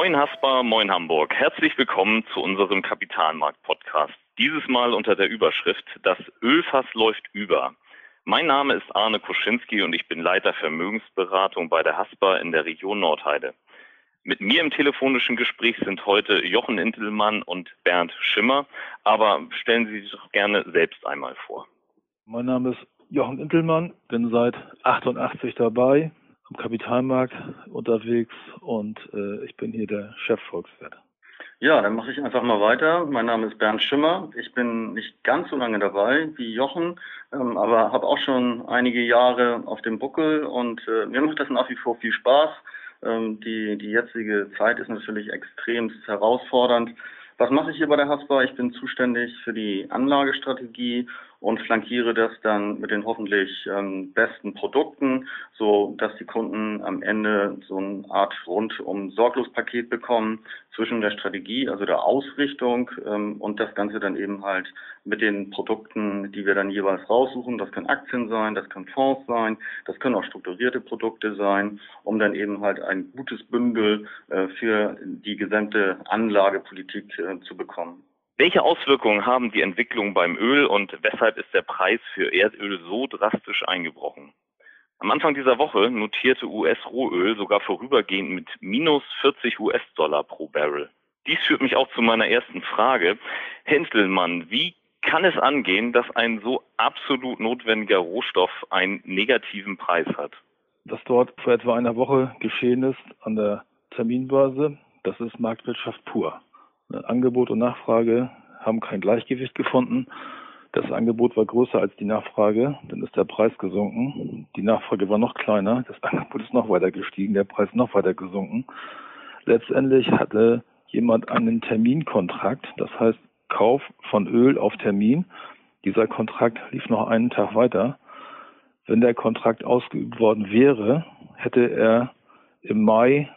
Moin Haspa, moin Hamburg. Herzlich willkommen zu unserem Kapitalmarkt-Podcast. Dieses Mal unter der Überschrift Das Ölfass läuft über. Mein Name ist Arne Kuschinski und ich bin Leiter Vermögensberatung bei der Haspa in der Region Nordheide. Mit mir im telefonischen Gespräch sind heute Jochen Intelmann und Bernd Schimmer, aber stellen Sie sich doch gerne selbst einmal vor. Mein Name ist Jochen Intelmann, bin seit 88 dabei, am Kapitalmarkt unterwegs und äh, ich bin hier der Chefvolkswirt. Ja, dann mache ich einfach mal weiter. Mein Name ist Bernd Schimmer. Ich bin nicht ganz so lange dabei wie Jochen, ähm, aber habe auch schon einige Jahre auf dem Buckel und äh, mir macht das nach wie vor viel Spaß. Ähm, die, die jetzige Zeit ist natürlich extrem herausfordernd. Was mache ich hier bei der Haspa? Ich bin zuständig für die Anlagestrategie und flankiere das dann mit den hoffentlich ähm, besten Produkten, so dass die Kunden am Ende so eine Art rundum Sorglospaket bekommen zwischen der Strategie, also der Ausrichtung ähm, und das Ganze dann eben halt mit den Produkten, die wir dann jeweils raussuchen. Das können Aktien sein, das können Fonds sein, das können auch strukturierte Produkte sein, um dann eben halt ein gutes Bündel äh, für die gesamte Anlagepolitik äh, zu bekommen. Welche Auswirkungen haben die Entwicklungen beim Öl und weshalb ist der Preis für Erdöl so drastisch eingebrochen? Am Anfang dieser Woche notierte US-Rohöl sogar vorübergehend mit minus 40 US-Dollar pro Barrel. Dies führt mich auch zu meiner ersten Frage. Henselmann, wie kann es angehen, dass ein so absolut notwendiger Rohstoff einen negativen Preis hat? Was dort vor etwa einer Woche geschehen ist an der Terminbörse, das ist Marktwirtschaft pur. Angebot und Nachfrage haben kein Gleichgewicht gefunden. Das Angebot war größer als die Nachfrage, dann ist der Preis gesunken. Die Nachfrage war noch kleiner, das Angebot ist noch weiter gestiegen, der Preis noch weiter gesunken. Letztendlich hatte jemand einen Terminkontrakt, das heißt Kauf von Öl auf Termin. Dieser Kontrakt lief noch einen Tag weiter. Wenn der Kontrakt ausgeübt worden wäre, hätte er im Mai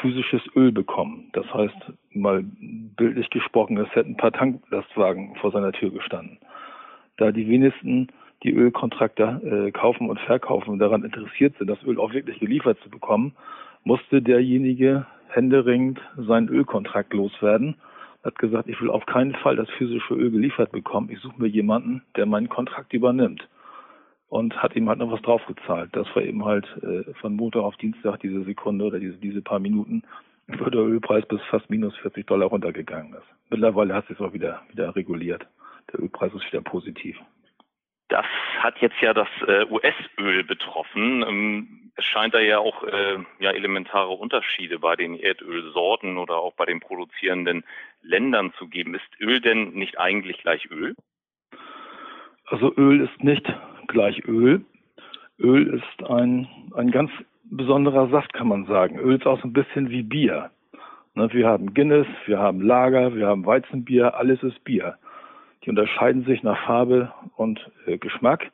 physisches Öl bekommen. Das heißt, mal bildlich gesprochen, es hätten ein paar Tanklastwagen vor seiner Tür gestanden. Da die wenigsten die Ölkontrakte äh, kaufen und verkaufen und daran interessiert sind, das Öl auch wirklich geliefert zu bekommen, musste derjenige händeringend seinen Ölkontrakt loswerden. Hat gesagt, ich will auf keinen Fall das physische Öl geliefert bekommen. Ich suche mir jemanden, der meinen Kontrakt übernimmt und hat ihm halt noch was draufgezahlt. Das war eben halt äh, von Montag auf Dienstag diese Sekunde oder diese, diese paar Minuten, wo der Ölpreis bis fast minus 40 Dollar runtergegangen ist. Mittlerweile hat sich auch wieder, wieder reguliert. Der Ölpreis ist wieder positiv. Das hat jetzt ja das äh, US-Öl betroffen. Ähm, es scheint da ja auch äh, ja, elementare Unterschiede bei den Erdölsorten oder auch bei den produzierenden Ländern zu geben. Ist Öl denn nicht eigentlich gleich Öl? Also Öl ist nicht gleich Öl. Öl ist ein, ein ganz besonderer Saft, kann man sagen. Öl ist auch so ein bisschen wie Bier. Ne, wir haben Guinness, wir haben Lager, wir haben Weizenbier, alles ist Bier. Die unterscheiden sich nach Farbe und äh, Geschmack.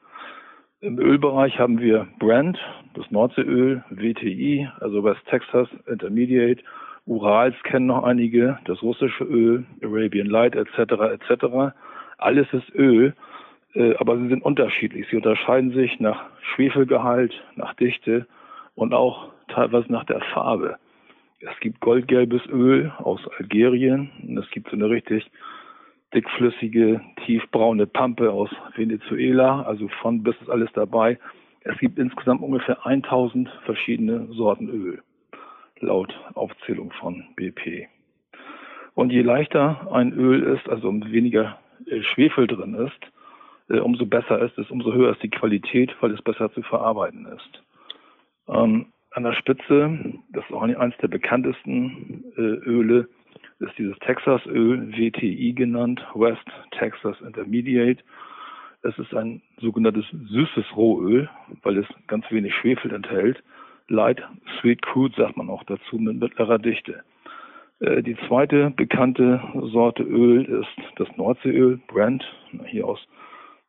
Im Ölbereich haben wir Brand, das Nordseeöl, WTI, also West Texas Intermediate, Urals kennen noch einige, das russische Öl, Arabian Light etc. etc. Alles ist Öl aber sie sind unterschiedlich. Sie unterscheiden sich nach Schwefelgehalt, nach Dichte und auch teilweise nach der Farbe. Es gibt goldgelbes Öl aus Algerien und es gibt so eine richtig dickflüssige, tiefbraune Pampe aus Venezuela, also von bis ist alles dabei. Es gibt insgesamt ungefähr 1000 verschiedene Sorten Öl, laut Aufzählung von BP. Und je leichter ein Öl ist, also weniger äh, Schwefel drin ist, äh, umso besser ist es, umso höher ist die Qualität, weil es besser zu verarbeiten ist. Ähm, an der Spitze, das ist auch eines der bekanntesten äh, Öle, ist dieses Texas-Öl, WTI genannt, West Texas Intermediate. Es ist ein sogenanntes süßes Rohöl, weil es ganz wenig Schwefel enthält. Light Sweet Crude sagt man auch dazu mit mittlerer Dichte. Äh, die zweite bekannte Sorte Öl ist das Nordseeöl, Brent, hier aus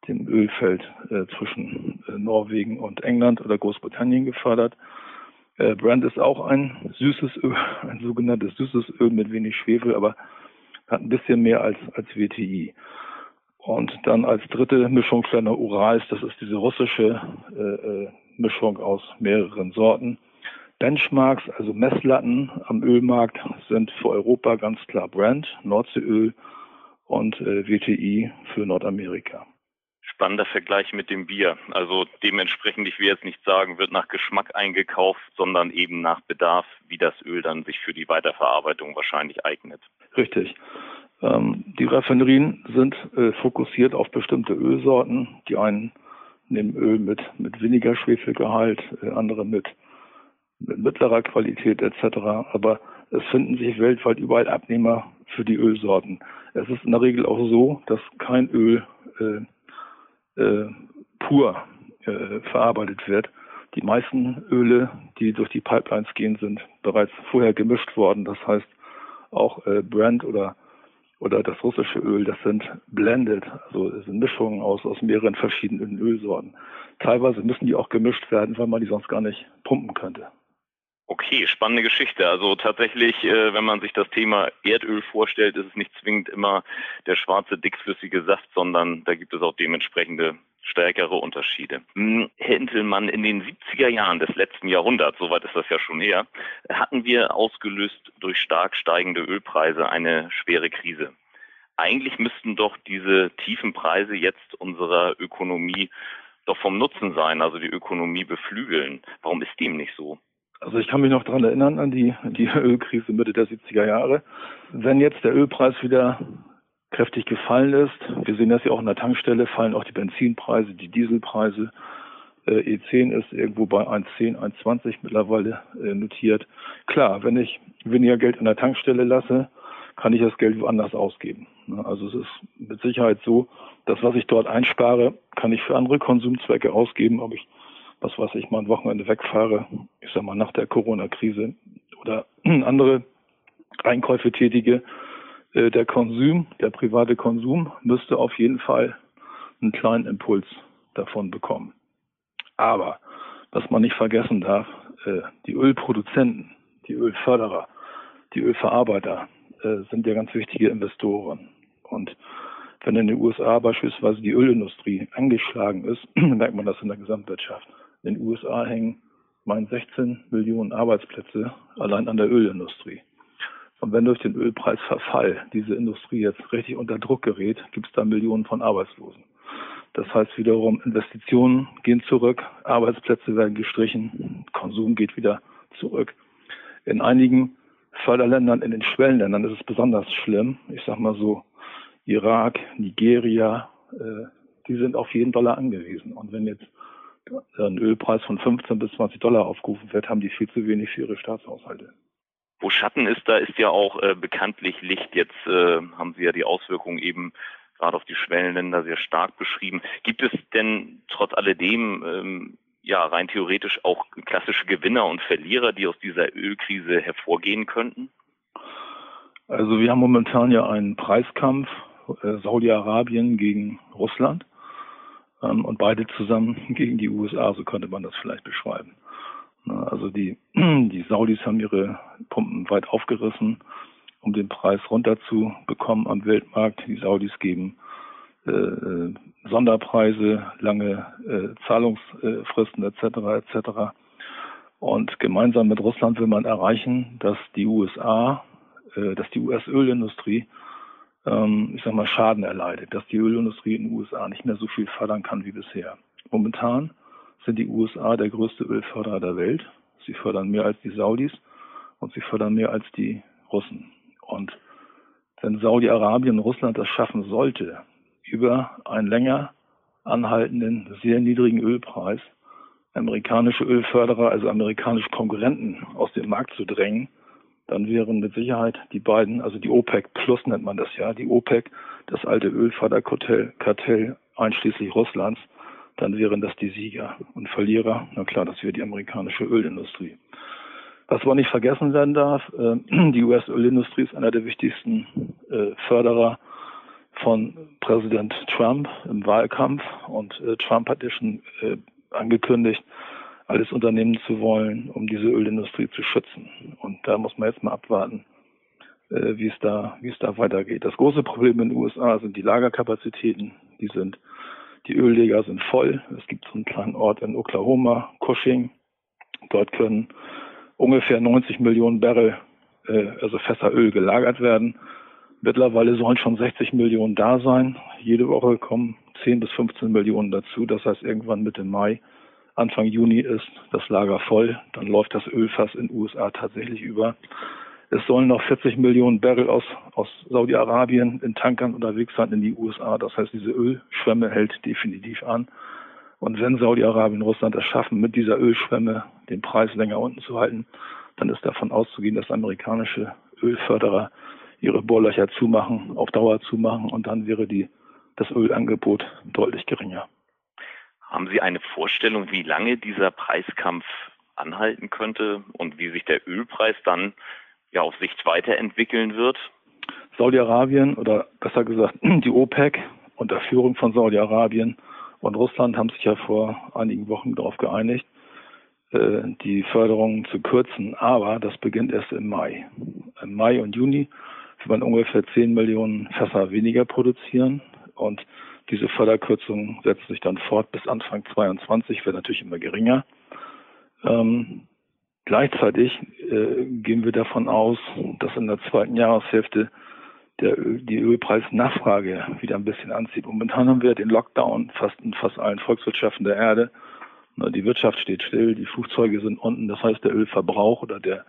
dem Ölfeld äh, zwischen äh, Norwegen und England oder Großbritannien gefördert. Äh, Brand ist auch ein süßes Öl, ein sogenanntes süßes Öl mit wenig Schwefel, aber hat ein bisschen mehr als, als WTI. Und dann als dritte Mischung kleiner Urals, das ist diese russische äh, äh, Mischung aus mehreren Sorten. Benchmarks, also Messlatten am Ölmarkt, sind für Europa ganz klar Brent, Nordseeöl und äh, WTI für Nordamerika. Spannender Vergleich mit dem Bier. Also dementsprechend, ich will jetzt nicht sagen, wird nach Geschmack eingekauft, sondern eben nach Bedarf, wie das Öl dann sich für die Weiterverarbeitung wahrscheinlich eignet. Richtig. Ähm, die Raffinerien sind äh, fokussiert auf bestimmte Ölsorten. Die einen nehmen Öl mit, mit weniger Schwefelgehalt, äh, andere mit, mit mittlerer Qualität etc. Aber es finden sich weltweit überall Abnehmer für die Ölsorten. Es ist in der Regel auch so, dass kein Öl äh, äh, pur äh, verarbeitet wird. Die meisten Öle, die durch die Pipelines gehen, sind bereits vorher gemischt worden. Das heißt, auch äh, Brand oder oder das russische Öl, das sind blended, also sind Mischungen aus, aus mehreren verschiedenen Ölsorten. Teilweise müssen die auch gemischt werden, weil man die sonst gar nicht pumpen könnte. Okay, spannende Geschichte. Also tatsächlich, äh, wenn man sich das Thema Erdöl vorstellt, ist es nicht zwingend immer der schwarze, dickflüssige Saft, sondern da gibt es auch dementsprechende stärkere Unterschiede. Hm, Herr Intelmann, in den 70er Jahren des letzten Jahrhunderts, soweit ist das ja schon her, hatten wir ausgelöst durch stark steigende Ölpreise eine schwere Krise. Eigentlich müssten doch diese tiefen Preise jetzt unserer Ökonomie doch vom Nutzen sein, also die Ökonomie beflügeln. Warum ist dem nicht so? Also ich kann mich noch daran erinnern an die, die Ölkrise Mitte der 70er Jahre. Wenn jetzt der Ölpreis wieder kräftig gefallen ist. Wir sehen das ja auch in der Tankstelle, fallen auch die Benzinpreise, die Dieselpreise. Äh, E10 ist irgendwo bei 1,10, 1,20 mittlerweile äh, notiert. Klar, wenn ich weniger Geld an der Tankstelle lasse, kann ich das Geld woanders ausgeben. Ne? Also es ist mit Sicherheit so, dass was ich dort einspare, kann ich für andere Konsumzwecke ausgeben, ob ich, was weiß ich, mal ein Wochenende wegfahre, ich sag mal nach der Corona-Krise oder andere Einkäufe tätige, äh, der Konsum, der private Konsum müsste auf jeden Fall einen kleinen Impuls davon bekommen. Aber was man nicht vergessen darf, äh, die Ölproduzenten, die Ölförderer, die Ölverarbeiter äh, sind ja ganz wichtige Investoren. Und wenn in den USA beispielsweise die Ölindustrie angeschlagen ist, merkt man das in der Gesamtwirtschaft. In den USA hängen meinen 16 Millionen Arbeitsplätze allein an der Ölindustrie. Und wenn durch den Ölpreisverfall diese Industrie jetzt richtig unter Druck gerät, gibt es da Millionen von Arbeitslosen. Das heißt wiederum, Investitionen gehen zurück, Arbeitsplätze werden gestrichen, Konsum geht wieder zurück. In einigen Förderländern, in den Schwellenländern ist es besonders schlimm. Ich sag mal so, Irak, Nigeria, äh, die sind auf jeden Dollar angewiesen. Und wenn jetzt ein Ölpreis von 15 bis 20 Dollar aufgerufen wird, haben die viel zu wenig für ihre Staatshaushalte. Wo Schatten ist, da ist ja auch äh, bekanntlich Licht. Jetzt äh, haben Sie ja die Auswirkungen eben gerade auf die Schwellenländer sehr stark beschrieben. Gibt es denn trotz alledem ähm, ja rein theoretisch auch klassische Gewinner und Verlierer, die aus dieser Ölkrise hervorgehen könnten? Also wir haben momentan ja einen Preiskampf äh, Saudi-Arabien gegen Russland und beide zusammen gegen die USA, so könnte man das vielleicht beschreiben. Also die, die Saudis haben ihre Pumpen weit aufgerissen, um den Preis runterzubekommen am Weltmarkt. Die Saudis geben äh, äh Sonderpreise, lange äh, Zahlungsfristen etc. etc. Und gemeinsam mit Russland will man erreichen, dass die USA, äh, dass die US-Ölindustrie, ähm, ich sag mal, Schaden erleidet, dass die Ölindustrie in den USA nicht mehr so viel fördern kann wie bisher. Momentan sind die USA der größte Ölförderer der Welt. Sie fördern mehr als die Saudis und sie fördern mehr als die Russen. Und wenn Saudi-Arabien und Russland das schaffen sollte, über einen länger anhaltenden, sehr niedrigen Ölpreis amerikanische Ölförderer, also amerikanische Konkurrenten aus dem Markt zu drängen, dann wären mit Sicherheit die beiden, also die OPEC Plus nennt man das ja, die OPEC, das alte Ölförderkartell Kartell einschließlich Russlands, dann wären das die Sieger und Verlierer. Na klar, das wäre die amerikanische Ölindustrie. Was man nicht vergessen werden darf, äh, die US-Ölindustrie ist einer der wichtigsten äh, Förderer von Präsident Trump im Wahlkampf und äh, Trump hat ja schon angekündigt, alles unternehmen zu wollen, um diese Ölindustrie zu schützen. Und da muss man jetzt mal abwarten, wie es da, wie es da weitergeht. Das große Problem in den USA sind die Lagerkapazitäten. Die sind die Ölleger sind voll. Es gibt so einen kleinen Ort in Oklahoma, Cushing. Dort können ungefähr 90 Millionen Barrel, äh, also Fässer Öl gelagert werden. Mittlerweile sollen schon 60 Millionen da sein. Jede Woche kommen 10 bis 15 Millionen dazu. Das heißt, irgendwann Mitte Mai, Anfang Juni ist das Lager voll. Dann läuft das Ölfass in den USA tatsächlich über. Es sollen noch 40 Millionen Barrel aus, aus Saudi-Arabien in Tankern unterwegs sein in die USA. Das heißt, diese Ölschwemme hält definitiv an. Und wenn Saudi-Arabien und Russland es schaffen, mit dieser Ölschwemme den Preis länger unten zu halten, dann ist davon auszugehen, dass amerikanische Ölförderer ihre Bohrlöcher zumachen, auf Dauer zumachen und dann wäre die, das Ölangebot deutlich geringer. Haben Sie eine Vorstellung, wie lange dieser Preiskampf anhalten könnte und wie sich der Ölpreis dann ja auf Sicht weiterentwickeln wird? Saudi-Arabien oder besser gesagt die OPEC unter Führung von Saudi-Arabien und Russland haben sich ja vor einigen Wochen darauf geeinigt, äh, die Förderung zu kürzen. Aber das beginnt erst im Mai. Im Mai und Juni wird man ungefähr 10 Millionen Fässer weniger produzieren und diese Förderkürzung setzt sich dann fort bis Anfang 22, wird natürlich immer geringer. Ähm, gleichzeitig äh, gehen wir davon aus, dass in der zweiten Jahreshälfte der, die Ölpreisnachfrage wieder ein bisschen anzieht. Momentan haben wir den Lockdown fast in fast allen Volkswirtschaften der Erde. Die Wirtschaft steht still, die Flugzeuge sind unten. Das heißt, der Ölverbrauch oder der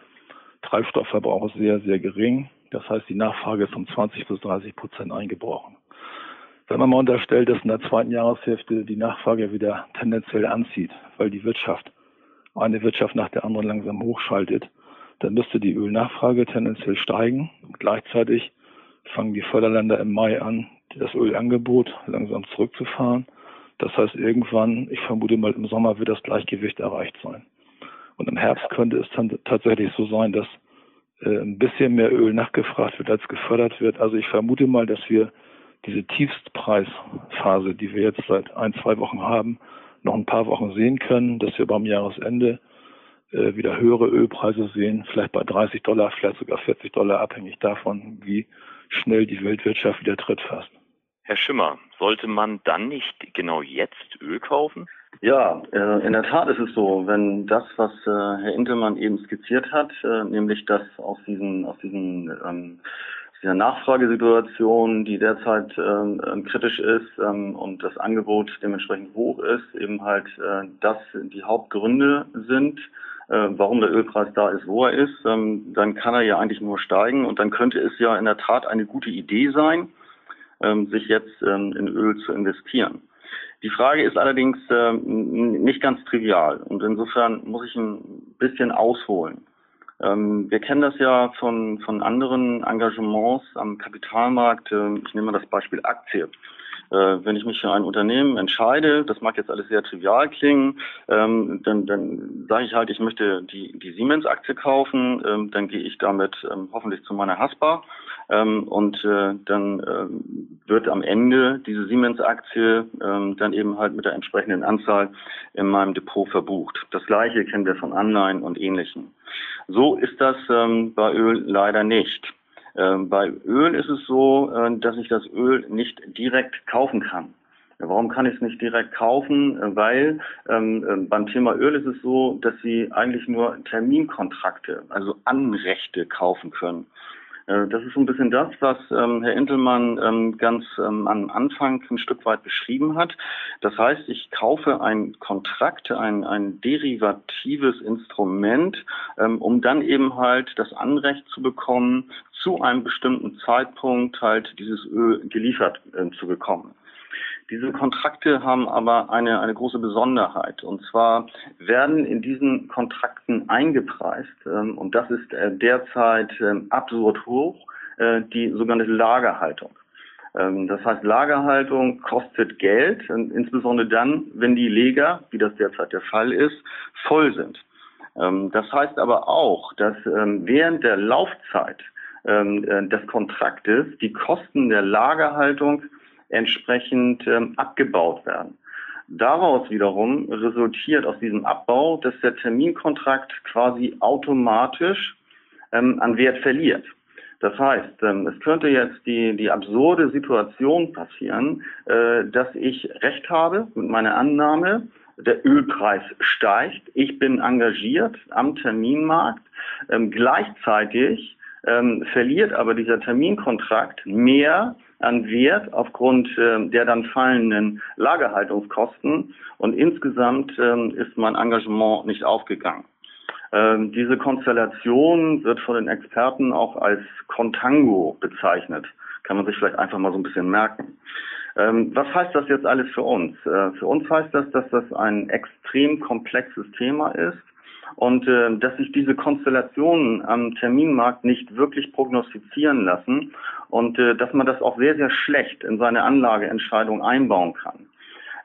Treibstoffverbrauch ist sehr, sehr gering. Das heißt, die Nachfrage ist um 20 bis 30 Prozent eingebrochen. Wenn man mal unterstellt, dass in der zweiten Jahreshälfte die Nachfrage wieder tendenziell anzieht, weil die Wirtschaft eine Wirtschaft nach der anderen langsam hochschaltet, dann müsste die Ölnachfrage tendenziell steigen. Gleichzeitig fangen die Förderländer im Mai an, das Ölangebot langsam zurückzufahren. Das heißt, irgendwann, ich vermute mal im Sommer, wird das Gleichgewicht erreicht sein. Und im Herbst könnte es dann tatsächlich so sein, dass äh, ein bisschen mehr Öl nachgefragt wird, als gefördert wird. Also ich vermute mal, dass wir diese Tiefstpreisphase, die wir jetzt seit ein, zwei Wochen haben, noch ein paar Wochen sehen können, dass wir beim Jahresende äh, wieder höhere Ölpreise sehen, vielleicht bei 30 Dollar, vielleicht sogar 40 Dollar, abhängig davon, wie schnell die Weltwirtschaft wieder Tritt fasst. Herr Schimmer, sollte man dann nicht genau jetzt Öl kaufen? Ja, äh, in der Tat ist es so, wenn das, was äh, Herr Intelmann eben skizziert hat, äh, nämlich dass aus diesen, aus diesen ähm, dieser Nachfragesituation, die derzeit ähm, ähm, kritisch ist ähm, und das Angebot dementsprechend hoch ist, eben halt äh, das die Hauptgründe sind, äh, warum der Ölpreis da ist, wo er ist, ähm, dann kann er ja eigentlich nur steigen und dann könnte es ja in der Tat eine gute Idee sein, ähm, sich jetzt ähm, in Öl zu investieren. Die Frage ist allerdings nicht ganz trivial und insofern muss ich ein bisschen ausholen. Wir kennen das ja von, von anderen Engagements am Kapitalmarkt. ich nehme mal das Beispiel Aktie. Äh, wenn ich mich für ein Unternehmen entscheide, das mag jetzt alles sehr trivial klingen, ähm, dann, dann sage ich halt, ich möchte die, die Siemens-Aktie kaufen, ähm, dann gehe ich damit ähm, hoffentlich zu meiner Haspa und äh, dann wird am Ende diese Siemens-Aktie dann eben halt mit der entsprechenden Anzahl in meinem Depot verbucht. Das gleiche kennen wir von Anleihen und Ähnlichem. So ist das bei Öl leider nicht. Ähm, bei Öl ist es so, äh, dass ich das Öl nicht direkt kaufen kann. Warum kann ich es nicht direkt kaufen? Äh, weil ähm, äh, beim Thema Öl ist es so, dass Sie eigentlich nur Terminkontrakte, also Anrechte kaufen können. Äh, das ist so ein bisschen das, was ähm, Herr Intelmann ähm, ganz ähm, am Anfang ein Stück weit beschrieben hat. Das heißt, ich kaufe ein Kontrakt, ein, ein derivatives Instrument, ähm, um dann eben halt das Anrecht zu bekommen, zu einem bestimmten Zeitpunkt halt dieses Öl geliefert äh, zu bekommen. Diese Kontrakte haben aber eine, eine große Besonderheit. Und zwar werden in diesen Kontrakten eingepreist, ähm, und das ist äh, derzeit ähm, absurd hoch, äh, die sogenannte Lagerhaltung. Ähm, das heißt, Lagerhaltung kostet Geld, insbesondere dann, wenn die Leger, wie das derzeit der Fall ist, voll sind. Ähm, das heißt aber auch, dass ähm, während der Laufzeit ähm, äh, des Kontraktes die Kosten der Lagerhaltung entsprechend ähm, abgebaut werden. Daraus wiederum resultiert aus diesem Abbau, dass der Terminkontrakt quasi automatisch ähm, an Wert verliert. Das heißt, ähm, es könnte jetzt die, die absurde Situation passieren, äh, dass ich Recht habe mit meiner Annahme, der Ölpreis steigt. Ich bin engagiert am Terminmarkt. Ähm, gleichzeitig ähm, verliert aber dieser Terminkontrakt mehr an Wert aufgrund äh, der dann fallenden Lagerhaltungskosten und insgesamt ähm, ist mein Engagement nicht aufgegangen. Ähm, diese Konstellation wird von den Experten auch als Contango bezeichnet. Kann man sich vielleicht einfach mal so ein bisschen merken. Ähm, was heißt das jetzt alles für uns? Äh, für uns heißt das, dass das ein extrem komplexes Thema ist und äh, dass sich diese Konstellationen am Terminmarkt nicht wirklich prognostizieren lassen und äh, dass man das auch sehr, sehr schlecht in seine Anlageentscheidung einbauen kann.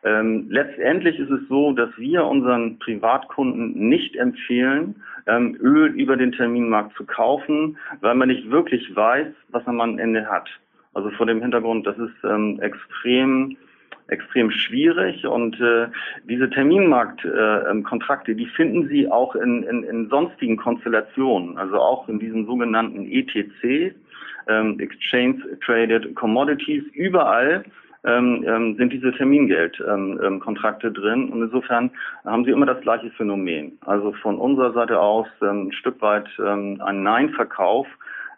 Ähm, letztendlich ist es so, dass wir unseren Privatkunden nicht empfehlen, ähm, Öl über den Terminmarkt zu kaufen, weil man nicht wirklich weiß, was man am Ende hat. Also vor dem Hintergrund, das ist ähm, extrem extrem schwierig und äh, diese Terminmarktkontrakte, äh, die finden Sie auch in, in, in sonstigen Konstellationen, also auch in diesen sogenannten ETC, ähm, Exchange Traded Commodities, überall ähm, ähm, sind diese Termingeldkontrakte ähm, ähm drin. Und insofern haben sie immer das gleiche Phänomen. Also von unserer Seite aus ähm, ein Stück weit ähm, ein Nein-Verkauf.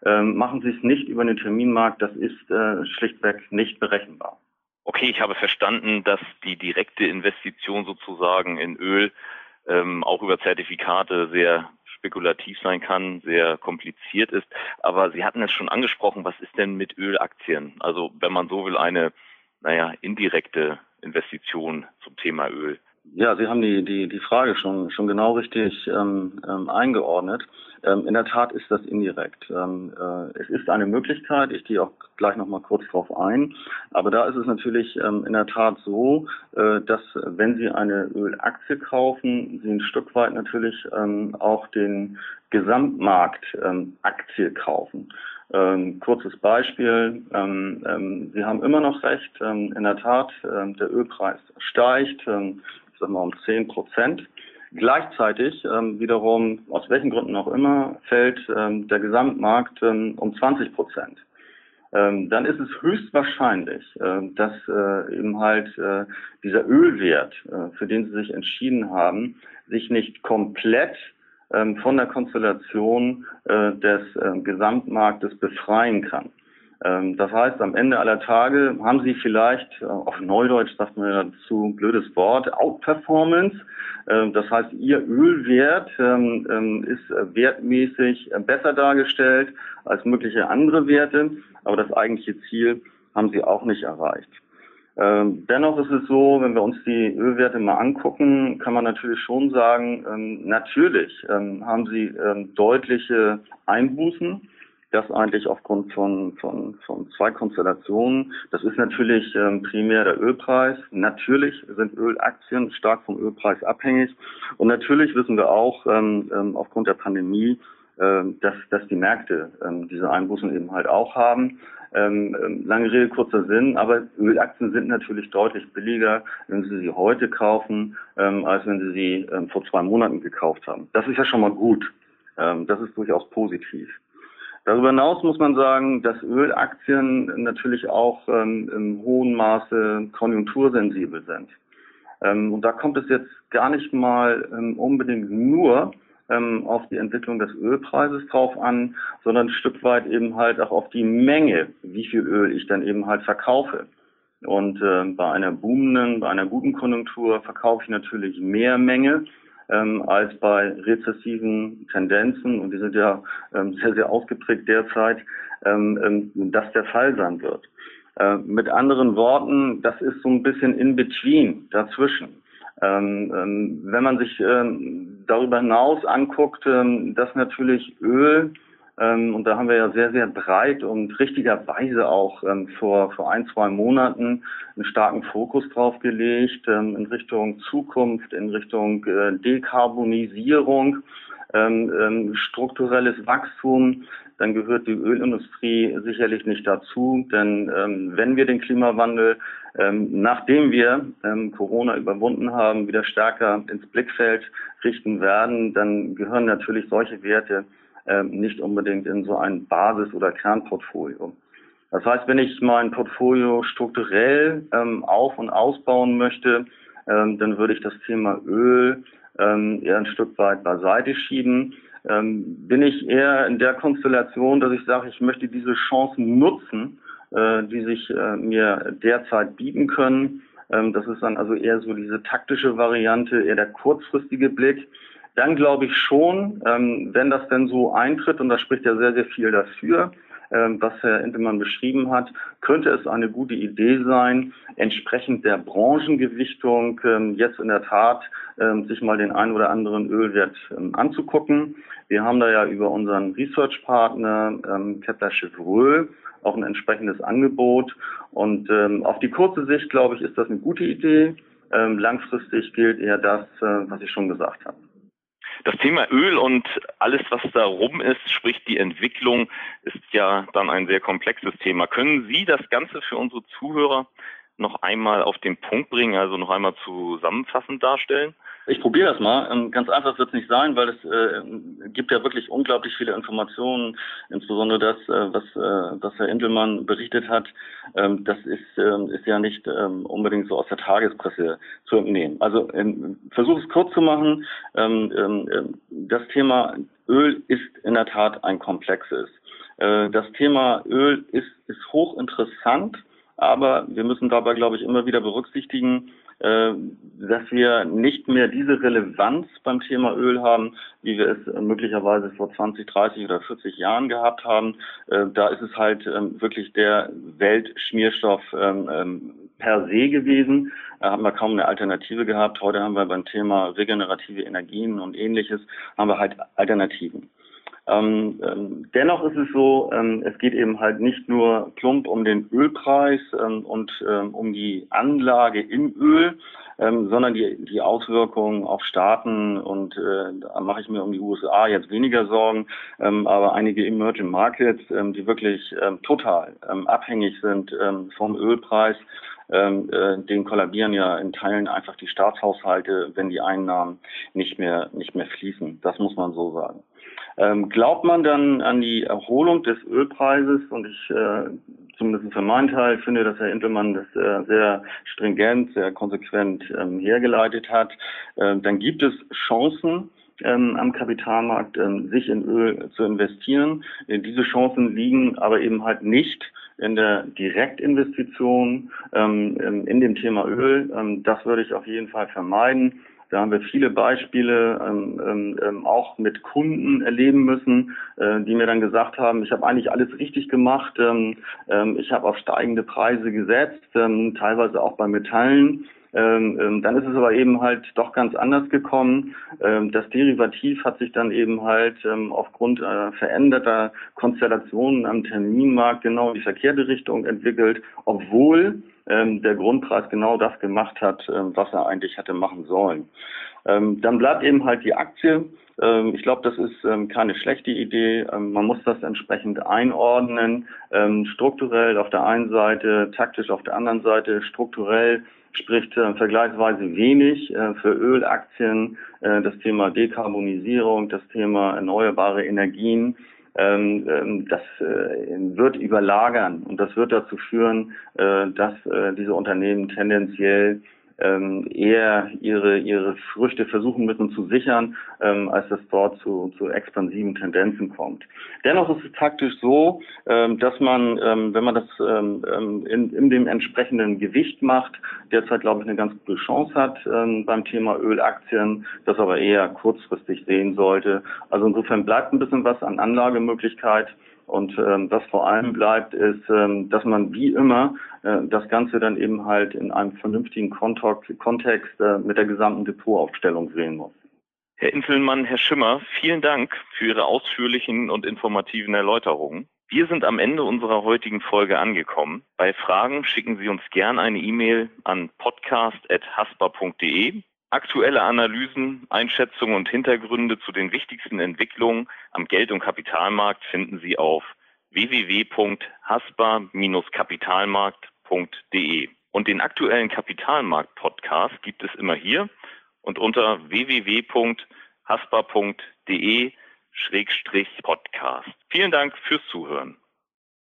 Ähm, machen Sie es nicht über den Terminmarkt, das ist äh, schlichtweg nicht berechenbar. Okay, ich habe verstanden, dass die direkte Investition sozusagen in Öl ähm, auch über Zertifikate sehr spekulativ sein kann, sehr kompliziert ist. Aber Sie hatten es schon angesprochen, was ist denn mit Ölaktien? Also wenn man so will, eine naja, indirekte Investition zum Thema Öl. Ja, Sie haben die, die, die Frage schon, schon genau richtig ähm, ähm, eingeordnet. Ähm, in der Tat ist das indirekt. Ähm, äh, es ist eine Möglichkeit, ich gehe auch gleich noch mal kurz drauf ein, aber da ist es natürlich ähm, in der Tat so, äh, dass wenn Sie eine Ölaktie kaufen, Sie ein Stück weit natürlich ähm, auch den Gesamtmarkt ähm, Aktie kaufen. Ähm, kurzes Beispiel. Ähm, ähm, Sie haben immer noch recht. Ähm, in der Tat, ähm, der Ölpreis steigt, ähm, ich sag mal um 10 Prozent. Gleichzeitig ähm, wiederum, aus welchen Gründen auch immer, fällt ähm, der Gesamtmarkt ähm, um 20 Prozent. Ähm, dann ist es höchstwahrscheinlich, äh, dass äh, eben halt äh, dieser Ölwert, äh, für den Sie sich entschieden haben, sich nicht komplett ähm, von der Konstellation äh, des äh, Gesamtmarktes befreien kann. Ähm, das heißt, am Ende aller Tage haben Sie vielleicht, äh, auf Neudeutsch sagt man dazu, blödes Wort, Outperformance. Ähm, das heißt, Ihr Ölwert ähm, ist äh, wertmäßig äh, besser dargestellt als mögliche andere Werte, aber das eigentliche Ziel haben Sie auch nicht erreicht. Dennoch ist es so, wenn wir uns die Ölwerte mal angucken, kann man natürlich schon sagen, natürlich haben sie deutliche Einbußen. Das eigentlich aufgrund von, von, von zwei Konstellationen. Das ist natürlich ähm, primär der Ölpreis. Natürlich sind Ölaktien stark vom Ölpreis abhängig. Und natürlich wissen wir auch ähm, aufgrund der Pandemie, dass, dass die Märkte diese Einbußen eben halt auch haben. Ähm, ähm, lange Rede, kurzer Sinn, aber Ölaktien sind natürlich deutlich billiger, wenn Sie sie heute kaufen, ähm, als wenn Sie sie ähm, vor zwei Monaten gekauft haben. Das ist ja schon mal gut. Ähm, das ist durchaus positiv. Darüber hinaus muss man sagen, dass Ölaktien natürlich auch ähm, im hohen Maße konjunktursensibel sind. und da kommt es jetzt gar nicht mal unbedingt nur ähm, auf die Entwicklung des Ölpreises drauf an, sondern ein Stück weit eben halt auch auf die Menge, wie viel Öl ich dann eben halt verkaufe. Und äh, bei einer boomenden, bei einer guten Konjunktur verkaufe ich natürlich mehr Menge ähm, als bei rezessiven Tendenzen, und die sind ja ähm, sehr, sehr ausgeprägt derzeit, ähm, ähm, das der Fall sein wird. Äh, mit anderen Worten, das ist so ein bisschen in between, dazwischen. Ähm, ähm, wenn man sich ähm, darüber hinaus anguckt, ähm, dass natürlich Öl, und da haben wir ja sehr, sehr breit und richtigerweise auch ähm, vor, vor ein, zwei Monaten einen starken Fokus drauf gelegt in Richtung Zukunft, in Richtung äh, Dekarbonisierung, strukturelles Wachstum, dann gehört die Ölindustrie sicherlich nicht dazu. Denn ähm, wenn wir den Klimawandel, ähm, nachdem wir ähm, Corona überwunden haben, wieder stärker ins Blickfeld richten werden, dann gehören natürlich solche Werte ähm, nicht unbedingt in so ein Basis- oder Kernportfolio. Das heißt, wenn ich mein Portfolio strukturell ähm, auf- und ausbauen möchte, ähm, dann würde ich das Thema Öl ähm, eher ein Stück weit beiseite schieben. Ähm, bin ich eher in der Konstellation, dass ich sage, ich möchte diese Chancen nutzen, äh, die sich äh, mir derzeit bieten können. Ähm, das ist dann also eher so diese taktische Variante, eher der kurzfristige Blick. Dann glaube ich schon, ähm, wenn das denn so eintritt, und da spricht ja sehr, sehr viel dafür, ähm, was Herr Entemann beschrieben hat, könnte es eine gute Idee sein, entsprechend der Branchengewichtung ähm, jetzt in der Tat ähm, sich mal den einen oder anderen Ölwert anzugucken. Wir haben da ja über unseren Research-Partner Kepler Chevreux auch ein entsprechendes Angebot. Und auf die kurze Sicht, glaube ich, ist das eine gute Idee. langfristig gilt eher das, äh, was ich schon gesagt habe. Das Thema Öl und alles, was darum ist, sprich die Entwicklung, ist ja dann ein sehr komplexes Thema. Können Sie das Ganze für unsere Zuhörer noch einmal auf den Punkt bringen, also noch einmal zusammenfassend darstellen? Ich probiere das mal. Ähm, ganz einfach wird es nicht sein, weil es äh, gibt ja wirklich unglaublich viele Informationen, insbesondere das, äh, was, äh, was Herr Indelmann berichtet hat. Ähm, das ist, äh, ist ja nicht ähm, unbedingt so aus der Tagespresse zu entnehmen. Also ähm, versuche es kurz zu machen. Ähm, ähm, das Thema Öl ist in der Tat ein komplexes. Äh, das Thema Öl ist, ist hochinteressant, aber wir müssen dabei, glaube ich, immer wieder berücksichtigen, dass wir nicht mehr diese Relevanz beim Thema Öl haben, wie wir es möglicherweise vor 20, 30 oder 40 Jahren gehabt haben. Äh, da ist es halt ähm, wirklich der Weltschmierstoff ähm, ähm, per se gewesen. Da haben wir kaum eine Alternative gehabt. Heute haben wir beim Thema regenerative Energien und ähnliches, haben wir halt Alternativen. Ähm, ähm, dennoch ist es so, ähm, es geht eben halt nicht nur plump um den Ölpreis ähm, und ähm, um die Anlage im Öl, ähm, sondern die, die Auswirkungen auf Staaten und äh, da mache ich mir um die USA jetzt weniger Sorgen, aber einige Emerging Markets, die wirklich total abhängig sind vom Ölpreis, ähm, äh, den kollabieren ja in Teilen einfach die Staatshaushalte, wenn die Einnahmen nicht mehr nicht mehr fließen. Das muss man so sagen. Ähm, glaubt man dann an die Erholung des Ölpreises? Und ich, äh, zumindest für meinen Teil, finde, dass Herr Intelmann das äh, sehr stringent, sehr konsequent ähm, hergeleitet hat. Äh, dann gibt es Chancen, ähm, am Kapitalmarkt ähm, sich in Öl zu investieren. Äh, diese Chancen liegen aber eben halt nicht in der Direktinvestition ähm, in dem Thema Öl. Ähm, das würde ich auf jeden Fall vermeiden. Da haben wir viele Beispiele ähm, ähm, ähm, auch mit Kunden erleben müssen, äh, die mir dann gesagt haben, ich habe eigentlich alles richtig gemacht, ähm, ähm, ich habe auf steigende Preise gesetzt, ähm, teilweise auch bei Metallen. Dann ist es aber eben halt doch ganz anders gekommen. Das Derivativ hat sich dann eben halt aufgrund äh, veränderter Konstellationen am Terminmarkt genau in die verkehrte Richtung entwickelt, obwohl ähm, der Grundpreis genau das gemacht hat, ähm, was er eigentlich hätte machen sollen. Ähm, dann bleibt eben halt die Aktie. Ähm, ich glaube, das ist ähm, keine schlechte Idee. Ähm, man muss das entsprechend einordnen, strukturell auf der einen Seite, taktisch auf der anderen Seite. Strukturell spricht äh, vergleichsweise wenig äh, für Ölaktien, äh, das Thema Dekarbonisierung, das Thema erneuerbare Energien. Ähm, ähm, das äh, wird überlagern und das wird dazu führen, äh, dass äh, diese Unternehmen tendenziell ähm, eher ihre, ihre Früchte versuchen müssen zu sichern, ähm, als dass dort zu, zu expansiven Tendenzen kommt. Dennoch ist es taktisch so, ähm, dass man, ähm, wenn man das ähm, ähm, in, in dem entsprechenden Gewicht macht, derzeit, glaube ich, eine ganz gute Chance hat ähm, beim Thema Ölaktien, das aber eher kurzfristig sehen sollte. Also insofern bleibt ein bisschen was an Anlagemöglichkeit. Und ähm, was vor allem bleibt, ist, ähm, dass man wie immer äh, das Ganze dann eben halt in einem vernünftigen Kontext äh, mit der gesamten Depotaufstellung sehen muss. Herr Inselmann, Herr Schimmer, vielen Dank für Ihre ausführlichen und informativen Erläuterungen. Wir sind am Ende unserer heutigen Folge angekommen. Bei Fragen schicken Sie uns gern eine E-Mail an podcast.haspa.de Aktuelle Analysen, Einschätzungen und Hintergründe zu den wichtigsten Entwicklungen am Geld- und Kapitalmarkt finden Sie auf www.haspa-kapitalmarkt.de. Und den aktuellen Kapitalmarkt-Podcast gibt es immer hier und unter www.haspa.de-podcast. Vielen Dank fürs Zuhören.